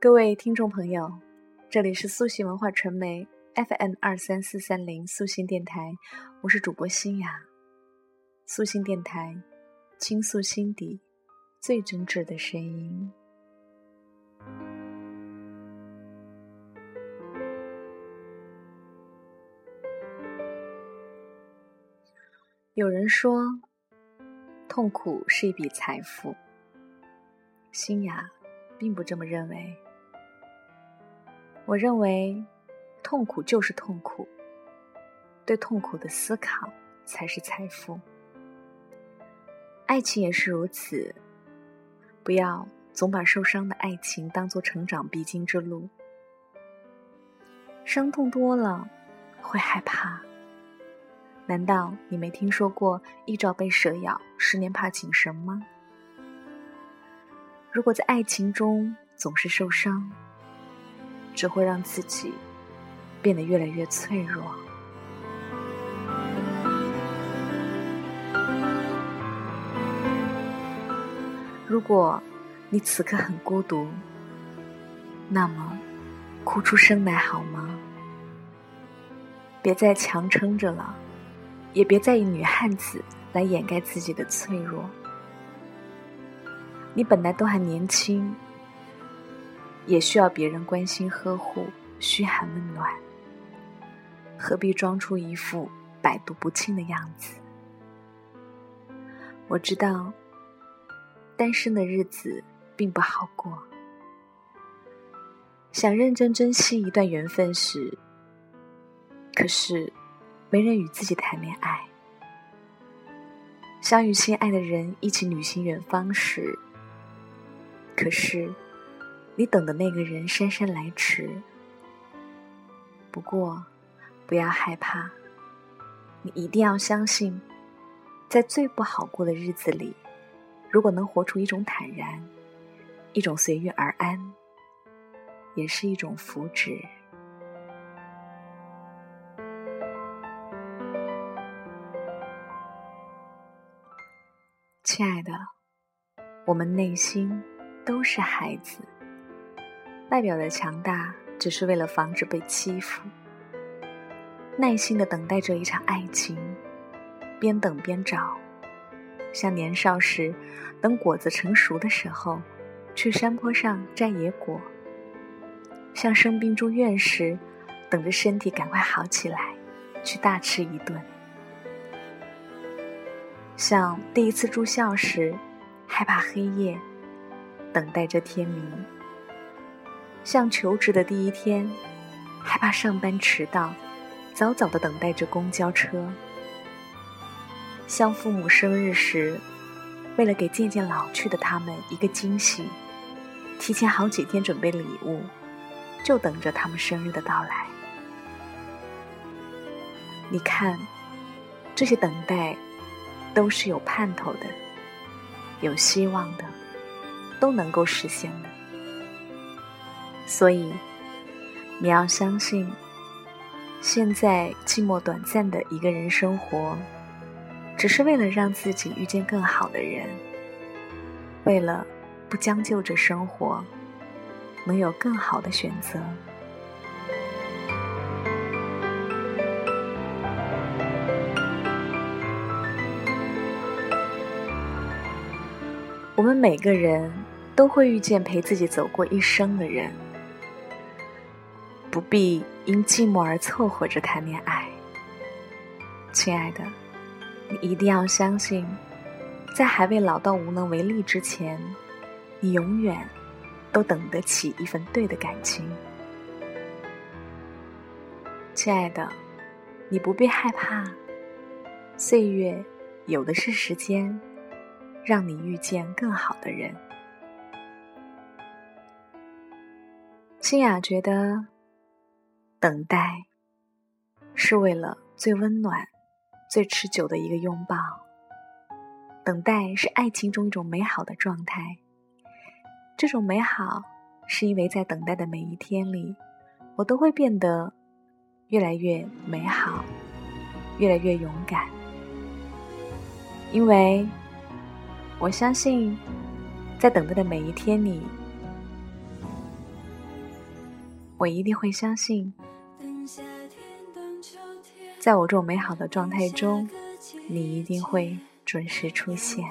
各位听众朋友，这里是素心文化传媒 FM 二三四三零素心电台，我是主播新雅。素心电台，倾诉心底最真挚的声音。有人说，痛苦是一笔财富。新雅并不这么认为。我认为，痛苦就是痛苦，对痛苦的思考才是财富。爱情也是如此，不要总把受伤的爱情当做成长必经之路。伤痛多了，会害怕。难道你没听说过“一朝被蛇咬，十年怕井绳”吗？如果在爱情中总是受伤，只会让自己变得越来越脆弱。如果你此刻很孤独，那么哭出声来好吗？别再强撑着了，也别再以女汉子来掩盖自己的脆弱。你本来都还年轻。也需要别人关心呵护、嘘寒问暖，何必装出一副百毒不侵的样子？我知道，单身的日子并不好过。想认真珍惜一段缘分时，可是没人与自己谈恋爱；想与心爱的人一起旅行远方时，可是。你等的那个人姗姗来迟，不过不要害怕，你一定要相信，在最不好过的日子里，如果能活出一种坦然，一种随遇而安，也是一种福祉。亲爱的，我们内心都是孩子。外表的强大，只是为了防止被欺负。耐心的等待着一场爱情，边等边找，像年少时等果子成熟的时候，去山坡上摘野果；像生病住院时，等着身体赶快好起来，去大吃一顿；像第一次住校时，害怕黑夜，等待着天明。像求职的第一天，害怕上班迟到，早早的等待着公交车；像父母生日时，为了给渐渐老去的他们一个惊喜，提前好几天准备礼物，就等着他们生日的到来。你看，这些等待都是有盼头的，有希望的，都能够实现的。所以，你要相信，现在寂寞短暂的一个人生活，只是为了让自己遇见更好的人，为了不将就着生活，能有更好的选择。我们每个人都会遇见陪自己走过一生的人。不必因寂寞而凑合着谈恋爱，亲爱的，你一定要相信，在还未老到无能为力之前，你永远都等得起一份对的感情。亲爱的，你不必害怕，岁月有的是时间，让你遇见更好的人。清雅觉得。等待，是为了最温暖、最持久的一个拥抱。等待是爱情中一种美好的状态。这种美好，是因为在等待的每一天里，我都会变得越来越美好，越来越勇敢。因为我相信，在等待的每一天里，我一定会相信，在我这种美好的状态中，你一定会准时出现。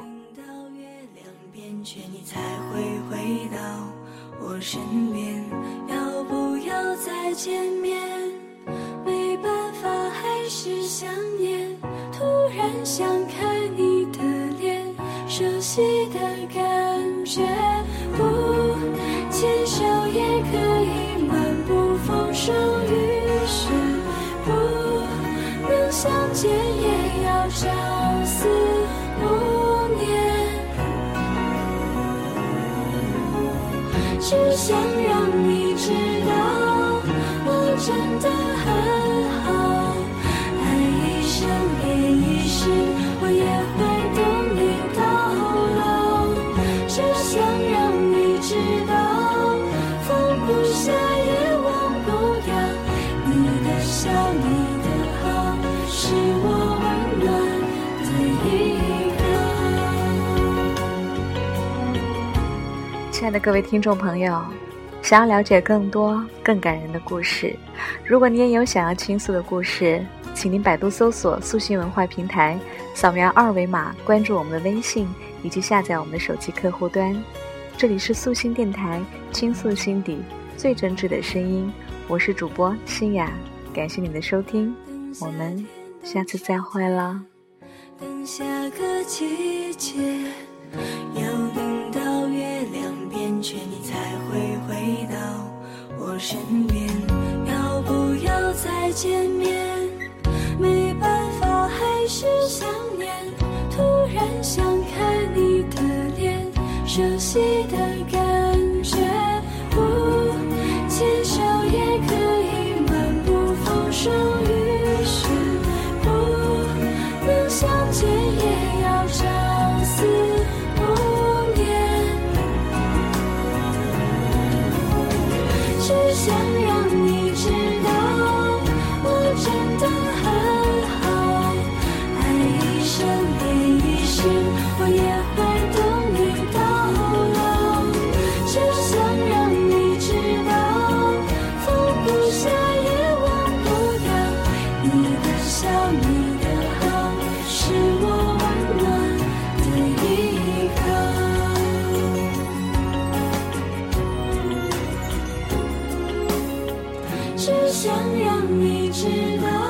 要不要再见面？没办法，还是想念。突然想看你的脸，熟悉只想让你知道，我真的亲爱的各位听众朋友。想要了解更多更感人的故事，如果你也有想要倾诉的故事，请您百度搜索“素心文化平台”，扫描二维码关注我们的微信，以及下载我们的手机客户端。这里是素心电台，倾诉心底最真挚的声音，我是主播心雅，感谢你的收听，我们下次再会了。等下个季节，却你才会回到我身边，要不要再见面？相。让你知道